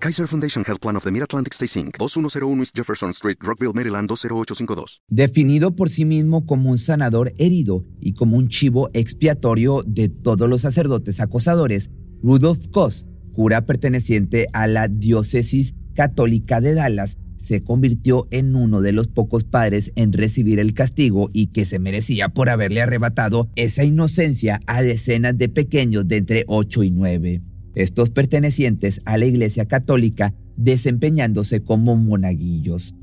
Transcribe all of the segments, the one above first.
Kaiser Foundation Health Plan of the Mid-Atlantic Stay Inc., 2101 East Jefferson Street, Rockville, Maryland 20852. Definido por sí mismo como un sanador herido y como un chivo expiatorio de todos los sacerdotes acosadores, Rudolf Koss, cura perteneciente a la diócesis católica de Dallas, se convirtió en uno de los pocos padres en recibir el castigo y que se merecía por haberle arrebatado esa inocencia a decenas de pequeños de entre 8 y 9 estos pertenecientes a la Iglesia Católica desempeñándose como monaguillos.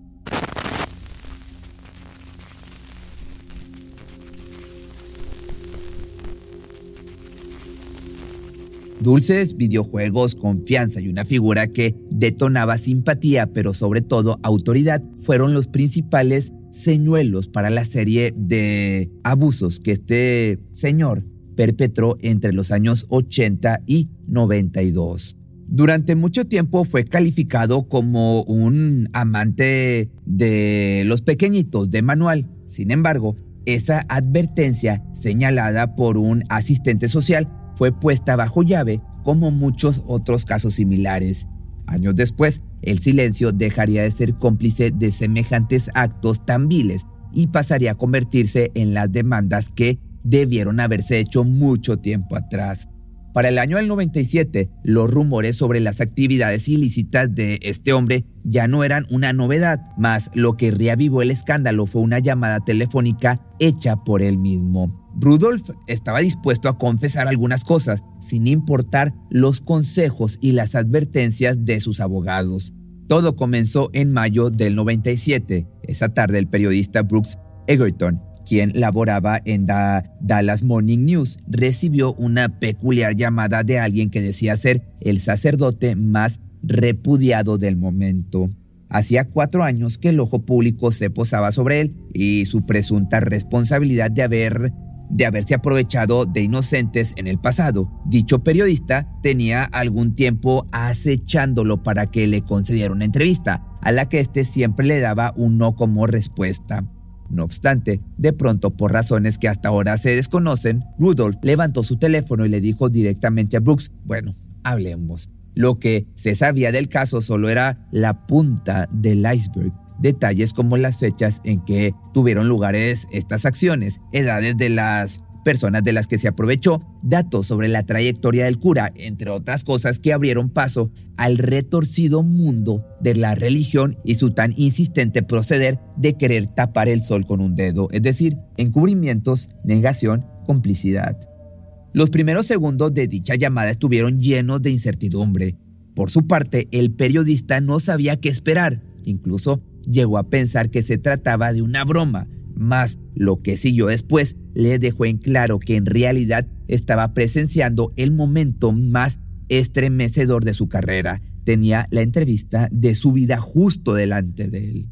Dulces, videojuegos, confianza y una figura que detonaba simpatía, pero sobre todo autoridad, fueron los principales señuelos para la serie de abusos que este señor perpetró entre los años 80 y 92. Durante mucho tiempo fue calificado como un amante de los pequeñitos de manual. Sin embargo, esa advertencia señalada por un asistente social fue puesta bajo llave como muchos otros casos similares. Años después, el silencio dejaría de ser cómplice de semejantes actos tan viles y pasaría a convertirse en las demandas que debieron haberse hecho mucho tiempo atrás. Para el año del 97, los rumores sobre las actividades ilícitas de este hombre ya no eran una novedad, mas lo que reavivó el escándalo fue una llamada telefónica hecha por él mismo. Rudolf estaba dispuesto a confesar algunas cosas, sin importar los consejos y las advertencias de sus abogados. Todo comenzó en mayo del 97. Esa tarde el periodista Brooks Egerton quien laboraba en la Dallas Morning News, recibió una peculiar llamada de alguien que decía ser el sacerdote más repudiado del momento. Hacía cuatro años que el ojo público se posaba sobre él y su presunta responsabilidad de haber de haberse aprovechado de inocentes en el pasado. Dicho periodista tenía algún tiempo acechándolo para que le concediera una entrevista, a la que éste siempre le daba un no como respuesta. No obstante, de pronto, por razones que hasta ahora se desconocen, Rudolph levantó su teléfono y le dijo directamente a Brooks, bueno, hablemos. Lo que se sabía del caso solo era la punta del iceberg. Detalles como las fechas en que tuvieron lugares estas acciones, edades de las personas de las que se aprovechó, datos sobre la trayectoria del cura, entre otras cosas que abrieron paso al retorcido mundo de la religión y su tan insistente proceder de querer tapar el sol con un dedo, es decir, encubrimientos, negación, complicidad. Los primeros segundos de dicha llamada estuvieron llenos de incertidumbre. Por su parte, el periodista no sabía qué esperar, incluso llegó a pensar que se trataba de una broma, más lo que siguió después le dejó en claro que en realidad estaba presenciando el momento más estremecedor de su carrera. Tenía la entrevista de su vida justo delante de él.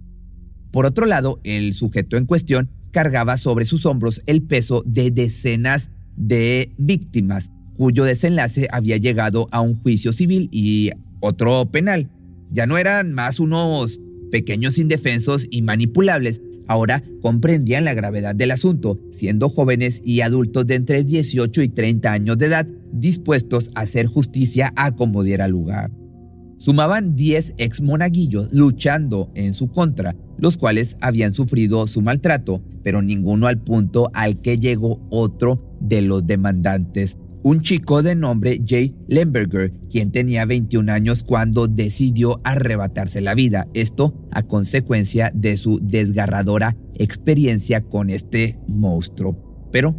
Por otro lado, el sujeto en cuestión cargaba sobre sus hombros el peso de decenas de víctimas cuyo desenlace había llegado a un juicio civil y otro penal. Ya no eran más unos pequeños indefensos y manipulables, Ahora comprendían la gravedad del asunto, siendo jóvenes y adultos de entre 18 y 30 años de edad dispuestos a hacer justicia a como diera lugar. Sumaban 10 ex monaguillos luchando en su contra, los cuales habían sufrido su maltrato, pero ninguno al punto al que llegó otro de los demandantes, un chico de nombre Jay Lemberger, quien tenía 21 años cuando decidió arrebatarse la vida, esto a consecuencia de su desgarradora experiencia con este monstruo. Pero,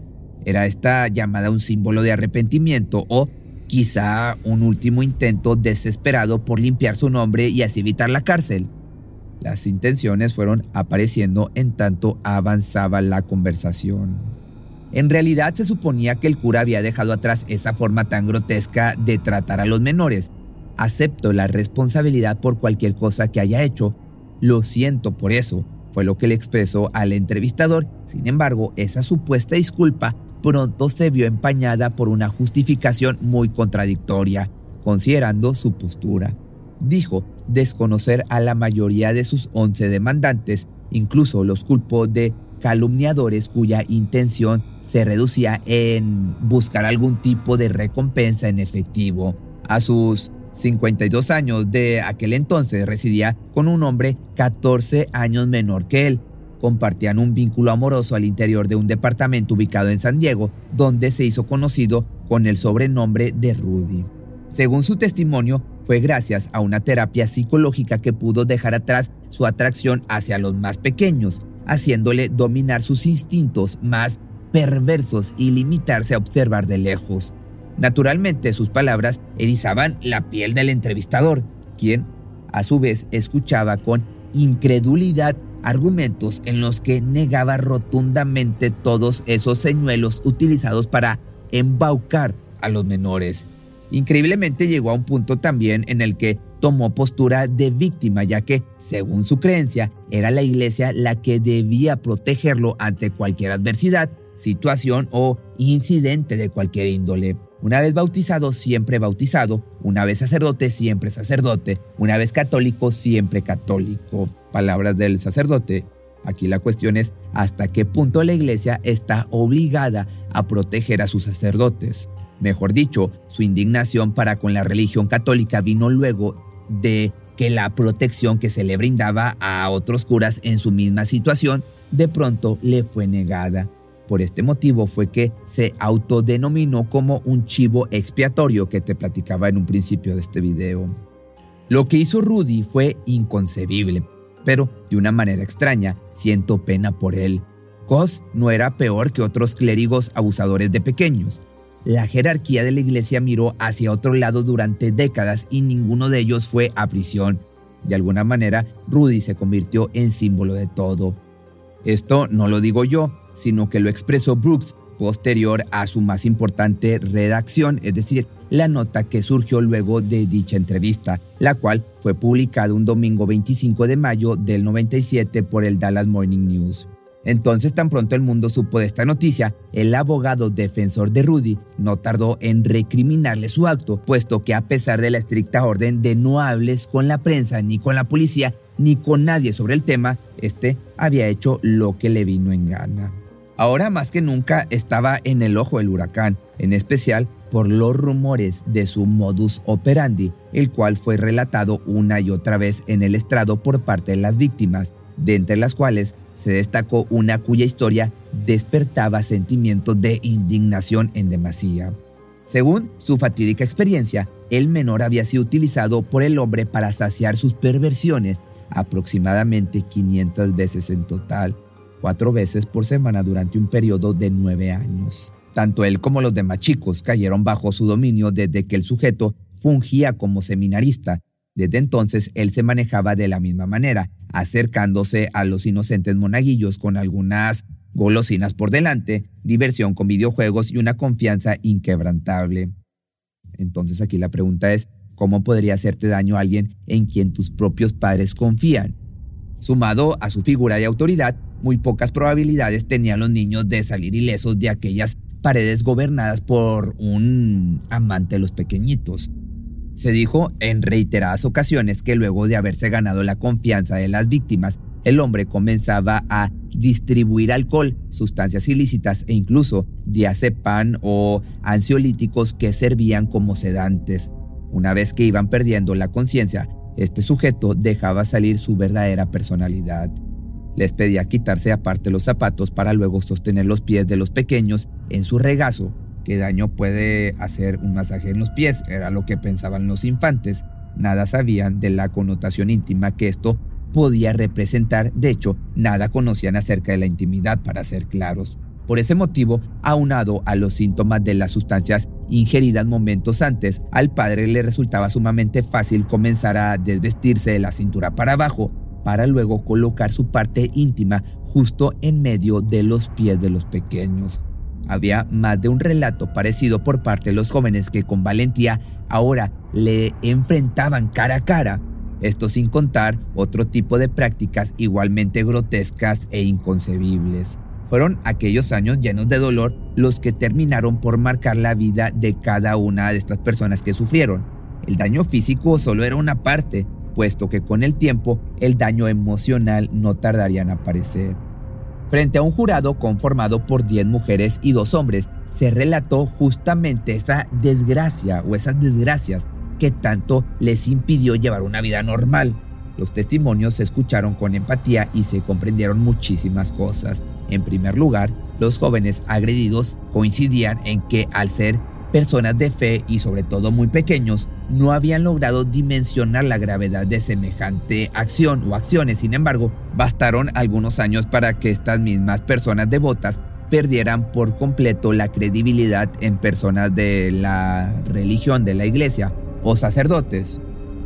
¿era esta llamada un símbolo de arrepentimiento o quizá un último intento desesperado por limpiar su nombre y así evitar la cárcel? Las intenciones fueron apareciendo en tanto avanzaba la conversación. En realidad se suponía que el cura había dejado atrás esa forma tan grotesca de tratar a los menores. Acepto la responsabilidad por cualquier cosa que haya hecho. Lo siento por eso. fue lo que le expresó al entrevistador. Sin embargo, esa supuesta disculpa pronto se vio empañada por una justificación muy contradictoria, considerando su postura. Dijo desconocer a la mayoría de sus 11 demandantes, incluso los culpó de calumniadores cuya intención se reducía en buscar algún tipo de recompensa en efectivo. A sus 52 años de aquel entonces residía con un hombre 14 años menor que él. Compartían un vínculo amoroso al interior de un departamento ubicado en San Diego, donde se hizo conocido con el sobrenombre de Rudy. Según su testimonio, fue gracias a una terapia psicológica que pudo dejar atrás su atracción hacia los más pequeños, haciéndole dominar sus instintos más perversos y limitarse a observar de lejos. Naturalmente, sus palabras erizaban la piel del entrevistador, quien, a su vez, escuchaba con incredulidad argumentos en los que negaba rotundamente todos esos señuelos utilizados para embaucar a los menores. Increíblemente llegó a un punto también en el que tomó postura de víctima, ya que, según su creencia, era la iglesia la que debía protegerlo ante cualquier adversidad, situación o incidente de cualquier índole. Una vez bautizado, siempre bautizado. Una vez sacerdote, siempre sacerdote. Una vez católico, siempre católico. Palabras del sacerdote. Aquí la cuestión es hasta qué punto la iglesia está obligada a proteger a sus sacerdotes. Mejor dicho, su indignación para con la religión católica vino luego de que la protección que se le brindaba a otros curas en su misma situación de pronto le fue negada. Por este motivo fue que se autodenominó como un chivo expiatorio que te platicaba en un principio de este video. Lo que hizo Rudy fue inconcebible, pero de una manera extraña siento pena por él. Cos no era peor que otros clérigos abusadores de pequeños. La jerarquía de la iglesia miró hacia otro lado durante décadas y ninguno de ellos fue a prisión. De alguna manera, Rudy se convirtió en símbolo de todo. Esto no lo digo yo, sino que lo expresó Brooks posterior a su más importante redacción, es decir, la nota que surgió luego de dicha entrevista, la cual fue publicada un domingo 25 de mayo del 97 por el Dallas Morning News. Entonces, tan pronto el mundo supo de esta noticia, el abogado defensor de Rudy no tardó en recriminarle su acto, puesto que a pesar de la estricta orden de no hables con la prensa ni con la policía, ni con nadie sobre el tema, este había hecho lo que le vino en gana. Ahora más que nunca estaba en el ojo del huracán, en especial por los rumores de su modus operandi, el cual fue relatado una y otra vez en el estrado por parte de las víctimas, de entre las cuales se destacó una cuya historia despertaba sentimientos de indignación en demasía. Según su fatídica experiencia, el menor había sido utilizado por el hombre para saciar sus perversiones aproximadamente 500 veces en total, cuatro veces por semana durante un periodo de nueve años. Tanto él como los demás chicos cayeron bajo su dominio desde que el sujeto fungía como seminarista. Desde entonces él se manejaba de la misma manera, acercándose a los inocentes monaguillos con algunas golosinas por delante, diversión con videojuegos y una confianza inquebrantable. Entonces aquí la pregunta es, ¿cómo podría hacerte daño alguien en quien tus propios padres confían? Sumado a su figura de autoridad, muy pocas probabilidades tenían los niños de salir ilesos de aquellas paredes gobernadas por un amante de los pequeñitos. Se dijo en reiteradas ocasiones que luego de haberse ganado la confianza de las víctimas, el hombre comenzaba a distribuir alcohol, sustancias ilícitas e incluso diazepam o ansiolíticos que servían como sedantes. Una vez que iban perdiendo la conciencia, este sujeto dejaba salir su verdadera personalidad. Les pedía quitarse aparte los zapatos para luego sostener los pies de los pequeños en su regazo. ¿Qué daño puede hacer un masaje en los pies? Era lo que pensaban los infantes. Nada sabían de la connotación íntima que esto podía representar. De hecho, nada conocían acerca de la intimidad, para ser claros. Por ese motivo, aunado a los síntomas de las sustancias ingeridas momentos antes, al padre le resultaba sumamente fácil comenzar a desvestirse de la cintura para abajo para luego colocar su parte íntima justo en medio de los pies de los pequeños. Había más de un relato parecido por parte de los jóvenes que con valentía ahora le enfrentaban cara a cara. esto sin contar otro tipo de prácticas igualmente grotescas e inconcebibles. Fueron aquellos años llenos de dolor los que terminaron por marcar la vida de cada una de estas personas que sufrieron. El daño físico solo era una parte, puesto que con el tiempo el daño emocional no tardaría en aparecer. Frente a un jurado conformado por 10 mujeres y 2 hombres, se relató justamente esa desgracia o esas desgracias que tanto les impidió llevar una vida normal. Los testimonios se escucharon con empatía y se comprendieron muchísimas cosas. En primer lugar, los jóvenes agredidos coincidían en que al ser personas de fe y sobre todo muy pequeños, no habían logrado dimensionar la gravedad de semejante acción o acciones. Sin embargo, bastaron algunos años para que estas mismas personas devotas perdieran por completo la credibilidad en personas de la religión, de la iglesia o sacerdotes.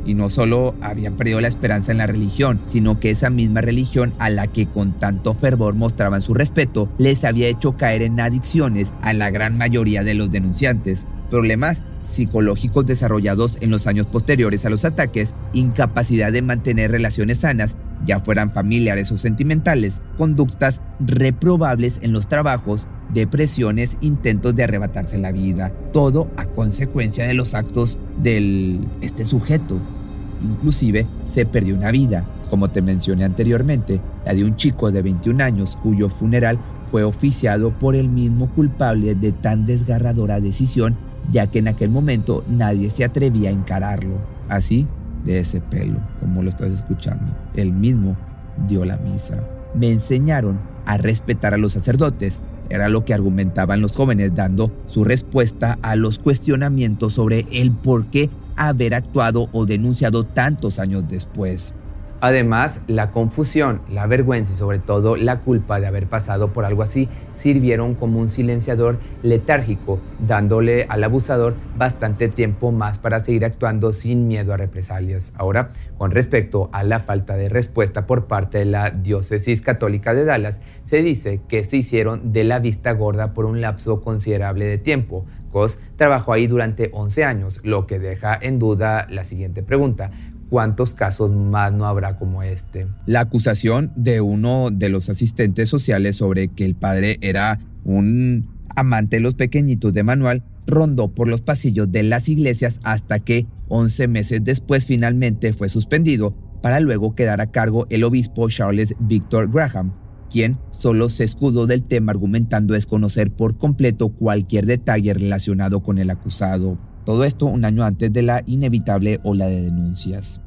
Y no solo habían perdido la esperanza en la religión, sino que esa misma religión a la que con tanto fervor mostraban su respeto, les había hecho caer en adicciones a la gran mayoría de los denunciantes. Problemas psicológicos desarrollados en los años posteriores a los ataques, incapacidad de mantener relaciones sanas, ya fueran familiares o sentimentales, conductas reprobables en los trabajos, depresiones, intentos de arrebatarse la vida, todo a consecuencia de los actos de este sujeto. Inclusive se perdió una vida, como te mencioné anteriormente, la de un chico de 21 años cuyo funeral fue oficiado por el mismo culpable de tan desgarradora decisión ya que en aquel momento nadie se atrevía a encararlo. Así, de ese pelo, como lo estás escuchando. Él mismo dio la misa. Me enseñaron a respetar a los sacerdotes. Era lo que argumentaban los jóvenes dando su respuesta a los cuestionamientos sobre el por qué haber actuado o denunciado tantos años después. Además, la confusión, la vergüenza y sobre todo la culpa de haber pasado por algo así sirvieron como un silenciador letárgico, dándole al abusador bastante tiempo más para seguir actuando sin miedo a represalias. Ahora, con respecto a la falta de respuesta por parte de la diócesis católica de Dallas, se dice que se hicieron de la vista gorda por un lapso considerable de tiempo. Cos trabajó ahí durante 11 años, lo que deja en duda la siguiente pregunta. ¿Cuántos casos más no habrá como este? La acusación de uno de los asistentes sociales sobre que el padre era un amante de los pequeñitos de Manuel rondó por los pasillos de las iglesias hasta que 11 meses después finalmente fue suspendido para luego quedar a cargo el obispo Charles Victor Graham, quien solo se escudó del tema argumentando desconocer por completo cualquier detalle relacionado con el acusado. Todo esto un año antes de la inevitable ola de denuncias.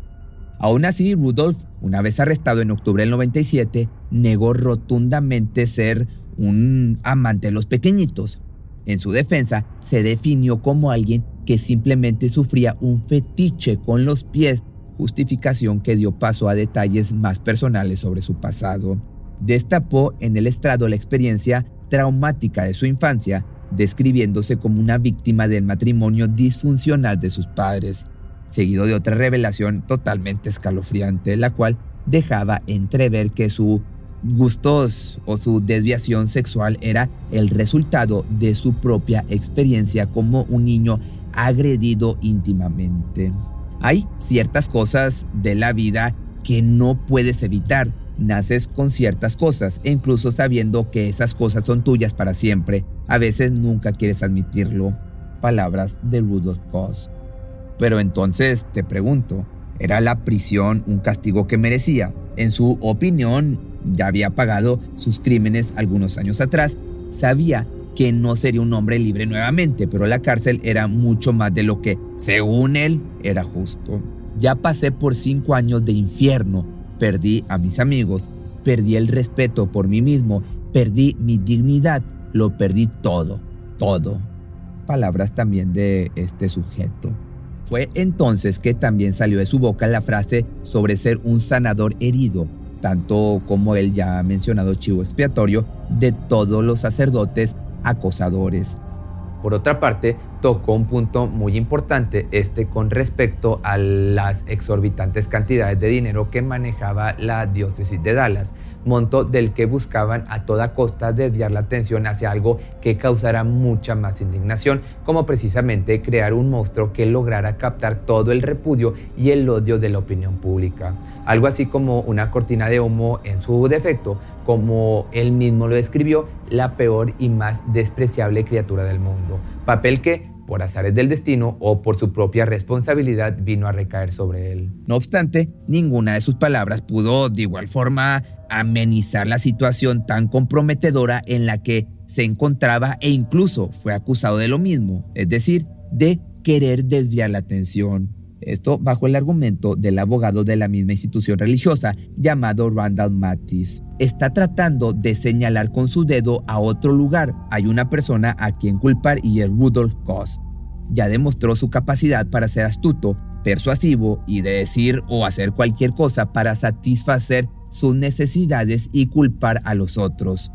Aún así, Rudolf, una vez arrestado en octubre del 97, negó rotundamente ser un amante de los pequeñitos. En su defensa, se definió como alguien que simplemente sufría un fetiche con los pies, justificación que dio paso a detalles más personales sobre su pasado. Destapó en el estrado la experiencia traumática de su infancia describiéndose como una víctima del matrimonio disfuncional de sus padres, seguido de otra revelación totalmente escalofriante, la cual dejaba entrever que su gustos o su desviación sexual era el resultado de su propia experiencia como un niño agredido íntimamente. Hay ciertas cosas de la vida que no puedes evitar, naces con ciertas cosas e incluso sabiendo que esas cosas son tuyas para siempre, a veces nunca quieres admitirlo. Palabras de Rudolf Koss. Pero entonces te pregunto, ¿era la prisión un castigo que merecía? En su opinión, ya había pagado sus crímenes algunos años atrás, sabía que no sería un hombre libre nuevamente, pero la cárcel era mucho más de lo que, según él, era justo. Ya pasé por cinco años de infierno, Perdí a mis amigos, perdí el respeto por mí mismo, perdí mi dignidad, lo perdí todo, todo. Palabras también de este sujeto. Fue entonces que también salió de su boca la frase sobre ser un sanador herido, tanto como el ya mencionado chivo expiatorio de todos los sacerdotes acosadores. Por otra parte, tocó un punto muy importante, este con respecto a las exorbitantes cantidades de dinero que manejaba la diócesis de Dallas. monto del que buscaban a toda costa desviar la atención hacia algo que causara mucha más indignación, como precisamente crear un monstruo que lograra captar todo el repudio y el odio de la opinión pública. Algo así como una cortina de humo en su defecto, como él mismo lo describió, la peor y más despreciable criatura del mundo. Papel que por azares del destino o por su propia responsabilidad vino a recaer sobre él. No obstante, ninguna de sus palabras pudo de igual forma amenizar la situación tan comprometedora en la que se encontraba e incluso fue acusado de lo mismo, es decir, de querer desviar la atención. Esto bajo el argumento del abogado de la misma institución religiosa llamado Randall Mattis. Está tratando de señalar con su dedo a otro lugar. Hay una persona a quien culpar y es Rudolf Koss. Ya demostró su capacidad para ser astuto, persuasivo y de decir o hacer cualquier cosa para satisfacer sus necesidades y culpar a los otros.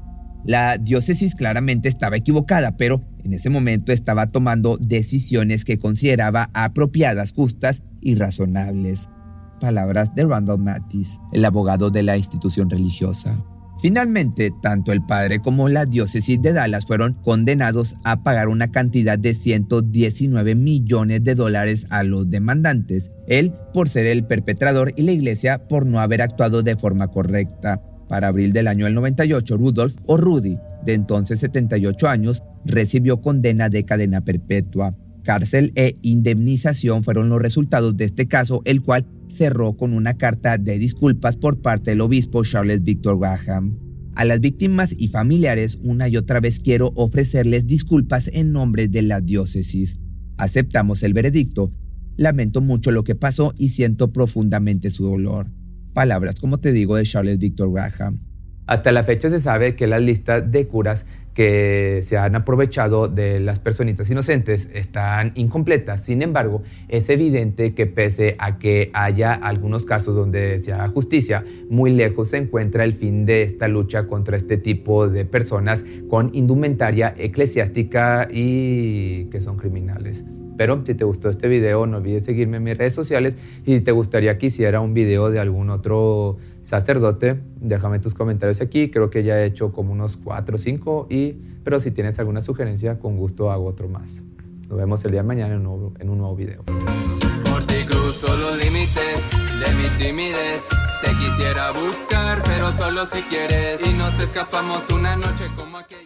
La diócesis claramente estaba equivocada, pero en ese momento estaba tomando decisiones que consideraba apropiadas, justas y razonables. Palabras de Randall Mattis, el abogado de la institución religiosa. Finalmente, tanto el padre como la diócesis de Dallas fueron condenados a pagar una cantidad de 119 millones de dólares a los demandantes, él por ser el perpetrador y la iglesia por no haber actuado de forma correcta. Para abril del año del 98, Rudolf o Rudy, de entonces 78 años, recibió condena de cadena perpetua. Cárcel e indemnización fueron los resultados de este caso, el cual cerró con una carta de disculpas por parte del obispo Charles Victor Graham. A las víctimas y familiares una y otra vez quiero ofrecerles disculpas en nombre de la diócesis. Aceptamos el veredicto. Lamento mucho lo que pasó y siento profundamente su dolor palabras, como te digo, de Charles Victor Graham. Hasta la fecha se sabe que las listas de curas que se han aprovechado de las personitas inocentes están incompletas. Sin embargo, es evidente que pese a que haya algunos casos donde se haga justicia, muy lejos se encuentra el fin de esta lucha contra este tipo de personas con indumentaria eclesiástica y que son criminales. Pero si te gustó este video, no olvides seguirme en mis redes sociales y si te gustaría que hiciera un video de algún otro sacerdote, déjame tus comentarios aquí. Creo que ya he hecho como unos 4 o 5, y, pero si tienes alguna sugerencia, con gusto hago otro más. Nos vemos el día de mañana en un nuevo, en un nuevo video. Por ti cruzo los límites de mi timidez. Te quisiera buscar, pero solo si quieres. Y nos escapamos una noche como aquella.